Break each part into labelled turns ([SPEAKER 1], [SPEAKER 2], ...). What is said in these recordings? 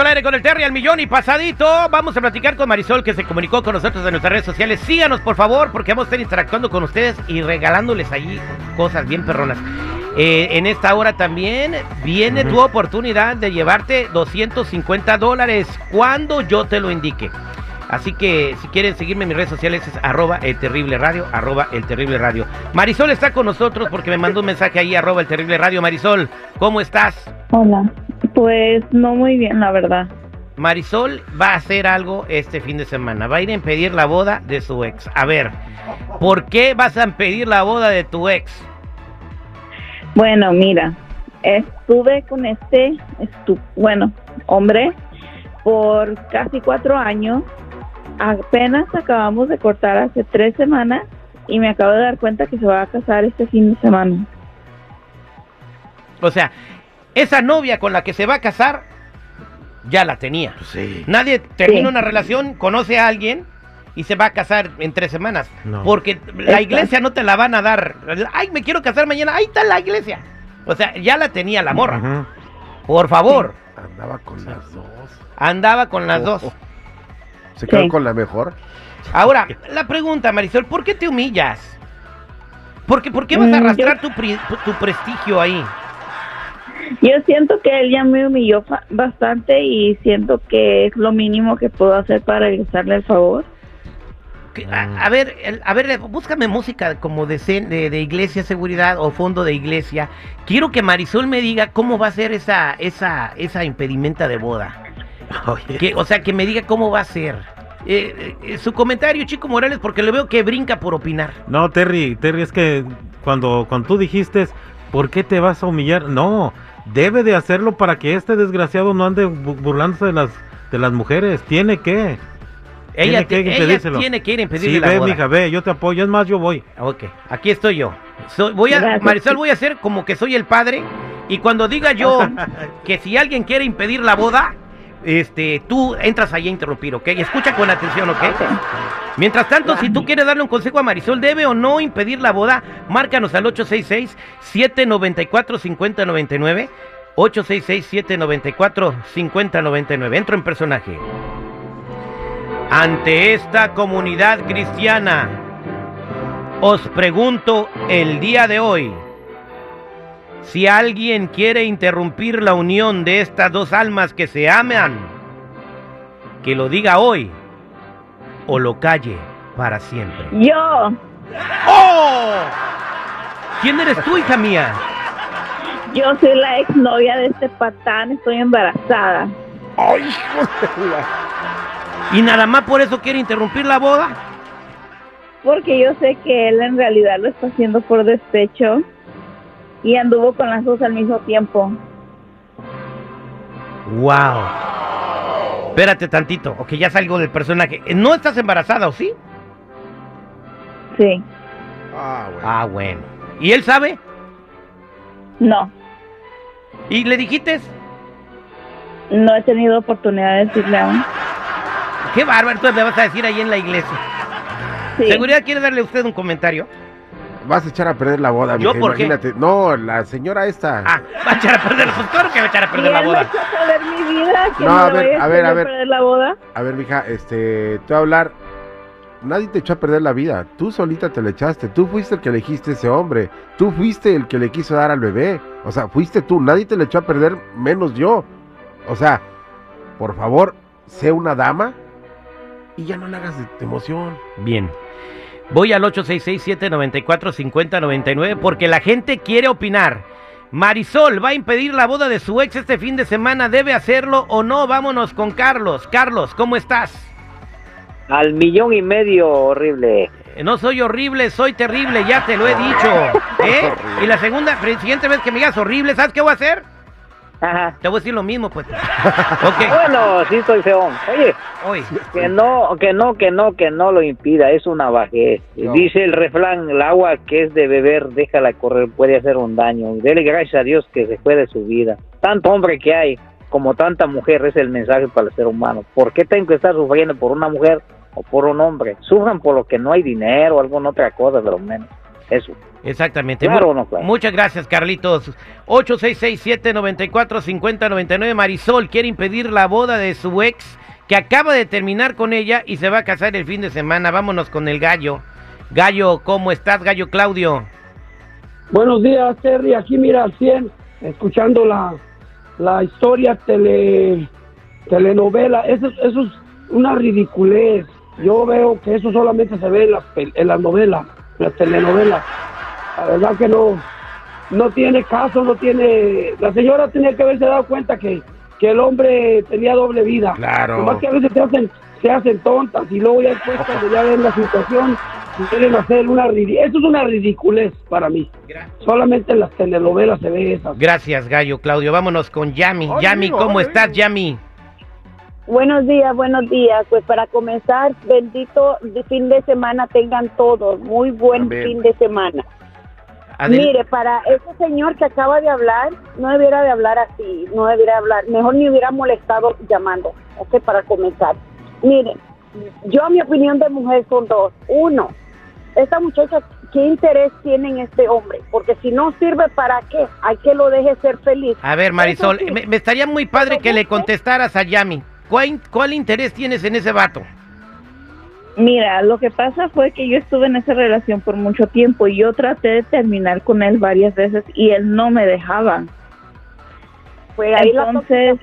[SPEAKER 1] al aire con el Terry al millón y pasadito. Vamos a platicar con Marisol que se comunicó con nosotros en nuestras redes sociales. Síganos por favor porque vamos a estar interactuando con ustedes y regalándoles allí cosas bien perronas. Eh, en esta hora también viene tu oportunidad de llevarte 250 dólares cuando yo te lo indique. Así que si quieren seguirme en mis redes sociales es arroba el terrible radio, arroba el terrible radio. Marisol está con nosotros porque me mandó un mensaje ahí, arroba el terrible radio. Marisol, ¿cómo estás?
[SPEAKER 2] Hola. Pues no muy bien, la verdad.
[SPEAKER 1] Marisol va a hacer algo este fin de semana. Va a ir a impedir la boda de su ex. A ver, ¿por qué vas a impedir la boda de tu ex?
[SPEAKER 2] Bueno, mira, estuve con este, estu bueno, hombre por casi cuatro años. Apenas acabamos de cortar hace tres semanas y me acabo de dar cuenta que se va a casar este fin de semana.
[SPEAKER 1] O sea, esa novia con la que se va a casar ya la tenía.
[SPEAKER 3] Sí.
[SPEAKER 1] Nadie termina
[SPEAKER 2] Sí.
[SPEAKER 1] una relación, conoce a alguien y se va a casar en tres semanas.
[SPEAKER 3] No.
[SPEAKER 1] Porque la iglesia no te la van a dar. Ay, me quiero casar mañana. Ahí está la iglesia. O sea, ya la tenía la morra. Por favor.
[SPEAKER 3] Andaba con las dos.
[SPEAKER 1] Andaba con las dos.
[SPEAKER 3] ¿Se quedó
[SPEAKER 2] Sí.
[SPEAKER 3] con la mejor?
[SPEAKER 1] Ahora, la pregunta, Marisol, ¿por qué te humillas? ¿Por qué, por qué vas a
[SPEAKER 2] Mm,
[SPEAKER 1] arrastrar tu, tu prestigio ahí?
[SPEAKER 2] Yo siento que él ya me humilló bastante y siento que es lo mínimo que puedo hacer para regresarle el favor.
[SPEAKER 1] A, a ver, a ver, búscame música como de, de, de iglesia seguridad o fondo de iglesia. Quiero que Marisol me diga cómo va a ser esa, esa, esa impedimenta de boda. Que, o sea, que me diga cómo va a ser. Eh, eh, su comentario, Chico Morales, porque le veo que brinca por opinar.
[SPEAKER 4] No, Terry, Terry, es que cuando, cuando tú dijiste, ¿por qué te vas a humillar? No, debe de hacerlo para que este desgraciado no ande bu- burlándose de las, de las mujeres. Tiene que.
[SPEAKER 1] Ella,
[SPEAKER 4] Tiene que
[SPEAKER 1] te- ella
[SPEAKER 4] impedírselo.
[SPEAKER 1] tiene que ir a impedirle
[SPEAKER 4] Sí,
[SPEAKER 1] la
[SPEAKER 4] ve,
[SPEAKER 1] boda.
[SPEAKER 4] mija, ve, yo te apoyo. Es más, yo voy.
[SPEAKER 1] Ok, aquí estoy yo. Soy- voy a. Marisol, voy a hacer como que soy el padre. Y cuando diga yo que si alguien quiere impedir la boda, este, tú entras ahí a interrumpir, ¿ok? Escucha con atención, ¿ok? Mientras tanto, si tú quieres darle un consejo a Marisol, ¿debe o no impedir la boda? Márcanos al 866-794-5099. 866-794-5099. Entro en personaje. Ante esta comunidad cristiana, os pregunto el día de hoy, si alguien quiere interrumpir la unión de estas dos almas que se aman, que lo diga hoy o lo calle para siempre.
[SPEAKER 2] Yo,
[SPEAKER 1] ¡Oh! ¿Quién eres tú, hija mía?
[SPEAKER 2] yo soy la exnovia de este patán, estoy embarazada.
[SPEAKER 3] ¡Ay,
[SPEAKER 1] ¿Y nada más por eso quiere interrumpir la boda?
[SPEAKER 2] Porque yo sé que él en realidad lo está haciendo por despecho y anduvo con las dos al mismo tiempo.
[SPEAKER 1] ¡Wow! Espérate tantito, ok, ya salgo del personaje. ¿No estás embarazada o sí?
[SPEAKER 2] Sí,
[SPEAKER 3] Ah, bueno.
[SPEAKER 1] Ah, bueno. ¿Y él sabe?
[SPEAKER 2] no,
[SPEAKER 1] ¿Y le dijiste?
[SPEAKER 2] no he tenido oportunidad de decirle aún.
[SPEAKER 1] Qué bárbaro, entonces le vas a decir ahí en la iglesia.
[SPEAKER 2] Sí.
[SPEAKER 1] ¿Seguridad quiere darle a usted un comentario?
[SPEAKER 3] Vas a echar a perder la boda,
[SPEAKER 1] ¿Yo por qué?
[SPEAKER 3] imagínate. No, la señora esta.
[SPEAKER 1] Ah, va a echar a perder, pues claro que va a echar a
[SPEAKER 2] Y
[SPEAKER 1] perder la boda.
[SPEAKER 2] a perder mi vida, que
[SPEAKER 3] No,
[SPEAKER 2] no,
[SPEAKER 3] a ver,
[SPEAKER 2] voy
[SPEAKER 3] a ver, a ver.
[SPEAKER 2] perder la boda.
[SPEAKER 3] A ver, mija, este, te voy a hablar. Nadie te echó a perder la vida. Tú solita te la echaste. Tú fuiste el que elegiste ese hombre. Tú fuiste el que le quiso dar al bebé. O sea, fuiste tú. Nadie te le echó a perder, menos yo. O sea, por favor, sé una dama y ya no le hagas de, de emoción.
[SPEAKER 1] Bien. Voy al 866-794-5099 porque la gente quiere opinar. Marisol va a impedir la boda de su ex este fin de semana. ¿Debe hacerlo o no? Vámonos con Carlos. Carlos, ¿cómo estás?
[SPEAKER 5] Al millón y medio, horrible.
[SPEAKER 1] No soy horrible, soy terrible, ya te lo he dicho. ¿Eh? Y la segunda, la siguiente vez que me digas horrible, ¿sabes qué voy a hacer?
[SPEAKER 5] Ajá.
[SPEAKER 1] Te voy a decir lo mismo, pues.
[SPEAKER 5] Bueno, sí soy feón. Oye, que no, que no, que no, que no lo impida, es una bajez.
[SPEAKER 3] No.
[SPEAKER 5] Dice el refrán, el agua que es de beber, déjala correr, puede hacer un daño. Dele gracias a Dios que se fue de su vida. Tanto hombre que hay, como tanta mujer, es el mensaje para el ser humano. ¿Por qué tengo que estar sufriendo por una mujer o por un hombre? Sufran por lo que no hay dinero o alguna otra cosa, pero menos. Eso.
[SPEAKER 1] Exactamente.
[SPEAKER 5] Claro no, claro.
[SPEAKER 1] Muchas gracias, Carlitos. 8667-945099. Marisol quiere impedir la boda de su ex que acaba de terminar con ella y se va a casar el fin de semana. Vámonos con el gallo. Gallo, ¿cómo estás, Gallo Claudio?
[SPEAKER 6] Buenos días, Terry. Aquí mira al 100, escuchando la, la historia tele, telenovela. Eso, es- eso es una ridiculez. Yo veo que eso solamente se ve en las, en las novelas, las telenovelas. La verdad que no, no tiene caso, no tiene... La señora tenía que haberse dado cuenta que, que el hombre tenía doble vida.
[SPEAKER 3] Claro.
[SPEAKER 6] Nomás que a veces se hacen, se hacen tontas y luego ya después cuando ya ven la situación quieren hacer una. Eso es una ridiculez para mí. Solamente en las telenovelas se ve eso.
[SPEAKER 1] Gracias, Gallo Claudio. Vámonos con Yami. Yami, ¿cómo estás. Yami?
[SPEAKER 2] Buenos días, buenos días. Pues para comenzar, bendito de fin de semana tengan todos. Muy buen
[SPEAKER 3] Amén.
[SPEAKER 2] fin de semana.
[SPEAKER 1] Adel-
[SPEAKER 2] Mire, para ese señor que acaba de hablar, no debiera de hablar así, no debiera hablar, mejor ni hubiera molestado llamando, ok, para comenzar. Mire, yo mi opinión de mujer son dos. Uno, esta muchacha, ¿qué interés tiene en este hombre? Porque si no sirve, ¿para qué? Hay que lo deje ser feliz.
[SPEAKER 1] A ver, Marisol,
[SPEAKER 2] sí.
[SPEAKER 1] me, me estaría muy padre que le contestaras a Yami. ¿Cuál, ¿Cuál interés tienes en ese vato?
[SPEAKER 2] Mira, lo que pasa fue que yo estuve en esa relación por mucho tiempo y yo traté de terminar con él varias veces y él no me dejaba.
[SPEAKER 7] Pues ahí la
[SPEAKER 2] Entonces,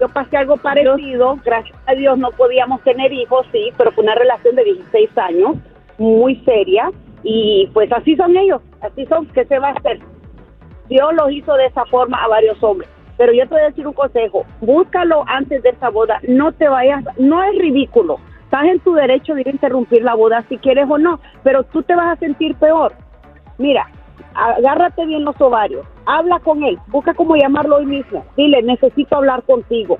[SPEAKER 7] yo pasé algo parecido, gracias a Dios no podíamos tener hijos, sí, pero fue una relación de 16 años, muy seria, y pues así son ellos, así son, ¿qué se va a hacer? Dios los hizo de esa forma a varios hombres, pero yo te voy a decir un consejo, búscalo antes de esa boda, no te vayas, no es ridículo, estás en tu derecho de ir a interrumpir la boda si quieres o no, pero tú te vas a sentir peor. Mira, agárrate bien los ovarios, habla con él, busca cómo llamarlo hoy mismo, dile, necesito hablar contigo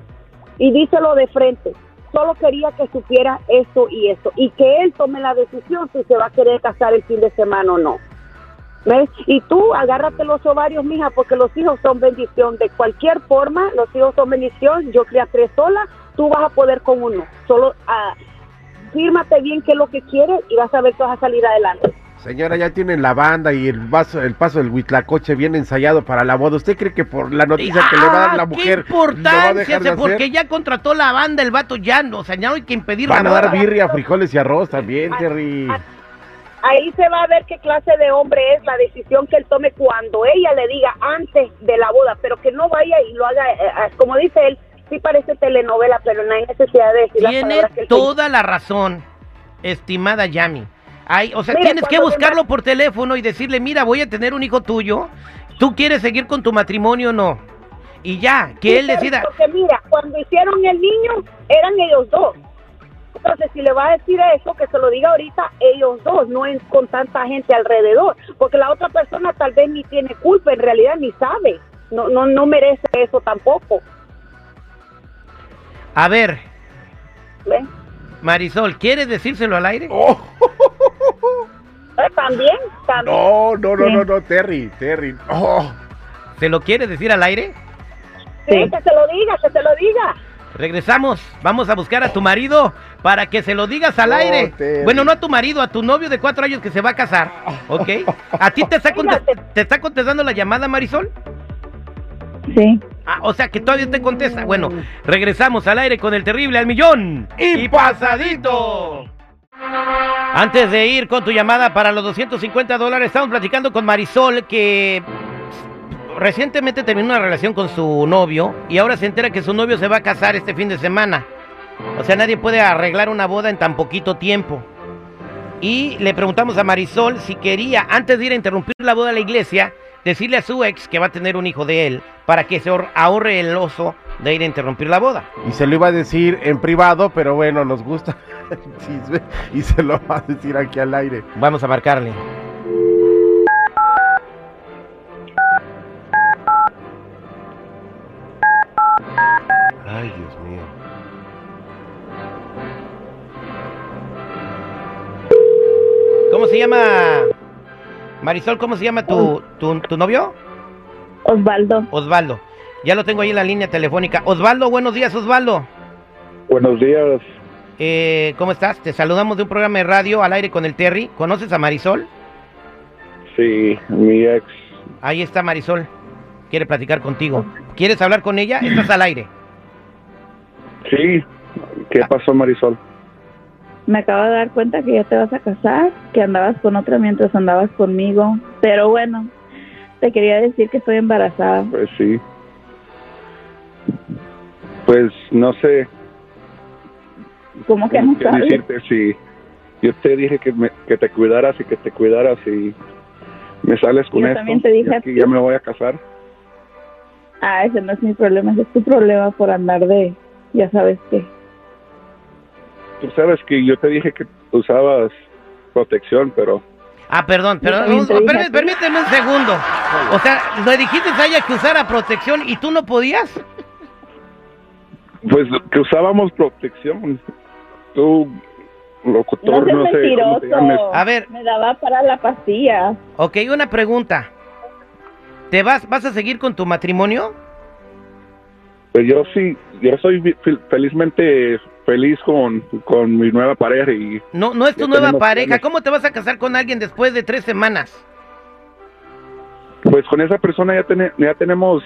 [SPEAKER 7] y díselo de frente. Solo quería que supiera esto y esto y que él tome la decisión si se va a querer casar el fin de semana o no. ¿Ves? Y tú agárrate los ovarios, mija, porque los hijos son bendición. De cualquier forma, los hijos son bendición. Yo crié a tres sola, tú vas a poder con uno. Solo ah, fírmate bien qué es lo que quieres y vas a ver que vas a salir adelante.
[SPEAKER 3] Señora, ya tienen la banda y el paso, el paso del huitlacoche bien ensayado para la boda. ¿Usted cree que por la noticia que le va a dar la
[SPEAKER 1] Ah,
[SPEAKER 3] mujer
[SPEAKER 1] ¿Qué
[SPEAKER 3] lo va a
[SPEAKER 1] importancia?
[SPEAKER 3] dejar de?
[SPEAKER 1] Porque
[SPEAKER 3] hacer?
[SPEAKER 1] ya contrató la banda, el vato ya no. O sea, ya no hay que impedir
[SPEAKER 3] Van
[SPEAKER 1] la
[SPEAKER 3] a dar
[SPEAKER 1] boda.
[SPEAKER 3] birria, frijoles y arroz también, Terry.
[SPEAKER 7] Ahí se va a ver qué clase de hombre es la decisión que él tome cuando ella le diga antes de la boda, pero que no vaya y lo haga, eh, eh, como dice él, sí parece telenovela, pero no hay necesidad de decir las
[SPEAKER 1] Tiene
[SPEAKER 7] palabras que él
[SPEAKER 1] toda la razón, estimada Yami. Ay, o sea, tienes que buscarlo por teléfono y decirle, mira, voy a tener un hijo tuyo. ¿Tú quieres seguir con tu matrimonio o no? Y ya, que
[SPEAKER 7] Sí,
[SPEAKER 1] él decida.
[SPEAKER 7] Porque mira, cuando hicieron el niño, eran ellos dos. Entonces, si le va a decir eso, que se lo diga ahorita ellos dos, no es con tanta gente alrededor. Porque la otra persona tal vez ni tiene culpa, en realidad ni sabe. No, no, no merece eso tampoco.
[SPEAKER 1] A ver,
[SPEAKER 7] ¿ves?
[SPEAKER 1] Marisol, ¿quieres decírselo al aire?
[SPEAKER 3] Oh,
[SPEAKER 7] Eh, También, también.
[SPEAKER 3] no, no, no, no, no, Terry, Terry. Oh,
[SPEAKER 1] ¿Se lo quieres decir al aire?
[SPEAKER 7] Sí, que se lo diga, que se lo diga.
[SPEAKER 1] Regresamos, vamos a buscar a tu marido para que se lo digas al aire. Bueno, no a tu marido, a tu novio de cuatro años que se va a casar, ¿ok? ¿A ti te está, te está contestando la llamada, Marisol?
[SPEAKER 2] sí.
[SPEAKER 1] Ah, o sea que todavía te contesta. Bueno, regresamos al aire con el terrible al millón y pasadito. Antes de ir con tu llamada para los 250 dólares, estamos platicando con Marisol que recientemente terminó una relación con su novio y ahora se entera que su novio se va a casar este fin de semana. O sea, nadie puede arreglar una boda en tan poquito tiempo. Y le preguntamos a Marisol si quería, antes de ir a interrumpir la boda a la iglesia, decirle a su ex que va a tener un hijo de él para que se ahor- ahorre el oso de ir a interrumpir la boda.
[SPEAKER 3] y se lo iba a decir en privado, pero bueno, nos gusta el chisme y se lo va a decir aquí al aire.
[SPEAKER 1] Vamos a marcarle. Llama? Marisol, ¿cómo se llama tu, tu, tu novio?
[SPEAKER 2] Osvaldo,
[SPEAKER 1] Osvaldo. Ya lo tengo ahí en la línea telefónica. Osvaldo, buenos días, Osvaldo.
[SPEAKER 8] Buenos días.
[SPEAKER 1] Eh, ¿Cómo estás? Te saludamos de un programa de radio al aire con el Terry. ¿Conoces a Marisol?
[SPEAKER 8] Sí, mi ex.
[SPEAKER 1] Ahí está Marisol. Quiere platicar contigo. ¿Quieres hablar con ella? Estás al aire.
[SPEAKER 8] Sí. ¿Qué pasó, Marisol?
[SPEAKER 2] Me acabo de dar cuenta que ya te vas a casar, que andabas con otra mientras andabas conmigo. Pero bueno, te quería decir que estoy embarazada.
[SPEAKER 8] Pues sí. Pues no sé
[SPEAKER 2] ¿Cómo que no sabes?
[SPEAKER 8] decirte si yo te dije que, me- que te cuidaras y que te cuidaras y me sales con
[SPEAKER 2] Yo
[SPEAKER 8] esto.
[SPEAKER 2] también te dije ti.
[SPEAKER 8] ya me voy a casar.
[SPEAKER 2] Ah, ese no es mi problema, ese es tu problema por andar de, ya sabes qué.
[SPEAKER 8] Tú sabes que yo te dije que usabas protección, pero
[SPEAKER 1] Ah, perdón, perdón. un- permí- permíteme un segundo. O sea, le dijiste a ella que usara protección y tú no podías.
[SPEAKER 8] pues que usábamos protección. Tú, locutor,
[SPEAKER 2] No
[SPEAKER 8] no,
[SPEAKER 2] seas
[SPEAKER 8] sé cómo te llames.
[SPEAKER 2] mentiroso.
[SPEAKER 1] A ver.
[SPEAKER 2] Me daba para la pastilla.
[SPEAKER 1] Ok, una pregunta. ¿Te vas, vas a seguir con tu matrimonio?
[SPEAKER 8] Pues yo sí, yo soy felizmente feliz con, con mi nueva pareja y
[SPEAKER 1] No, no es tu nueva pareja.
[SPEAKER 8] planes.
[SPEAKER 1] ¿Cómo te vas a casar con alguien después de tres semanas?
[SPEAKER 8] pues con esa persona ya, tene- ya tenemos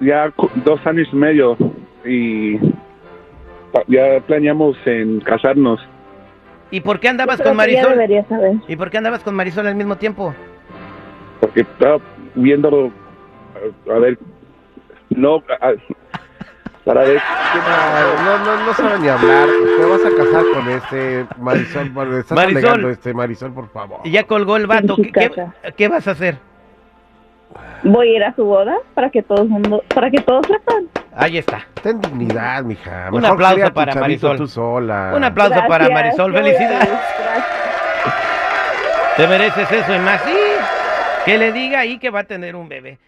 [SPEAKER 8] ya dos años y medio y ya planeamos en casarnos.
[SPEAKER 1] ¿Y por qué andabas con Marisol?
[SPEAKER 2] saber.
[SPEAKER 1] ¿Y por qué andabas con Marisol al mismo tiempo?
[SPEAKER 8] porque estaba viéndolo a, a ver no para ver
[SPEAKER 3] Ay, no, no, no sabe ni hablar. Te vas a casar con este Marisol. Estás
[SPEAKER 1] Marisol.
[SPEAKER 3] este Marisol, por favor.
[SPEAKER 1] Y ya colgó el vato. ¿Qué, qué, qué vas a hacer?
[SPEAKER 2] Voy a ir a su boda para que todo el mundo, para que todos sepan.
[SPEAKER 1] Ahí está.
[SPEAKER 3] Ten dignidad, mija.
[SPEAKER 1] Un
[SPEAKER 3] Mejor
[SPEAKER 1] aplauso
[SPEAKER 3] cría a tu
[SPEAKER 1] para Marisol.
[SPEAKER 3] Tú sola.
[SPEAKER 1] Un aplauso para Marisol.
[SPEAKER 2] qué
[SPEAKER 1] Felicidades. Te mereces eso y más. Sí. Que le diga ahí que va a tener un bebé.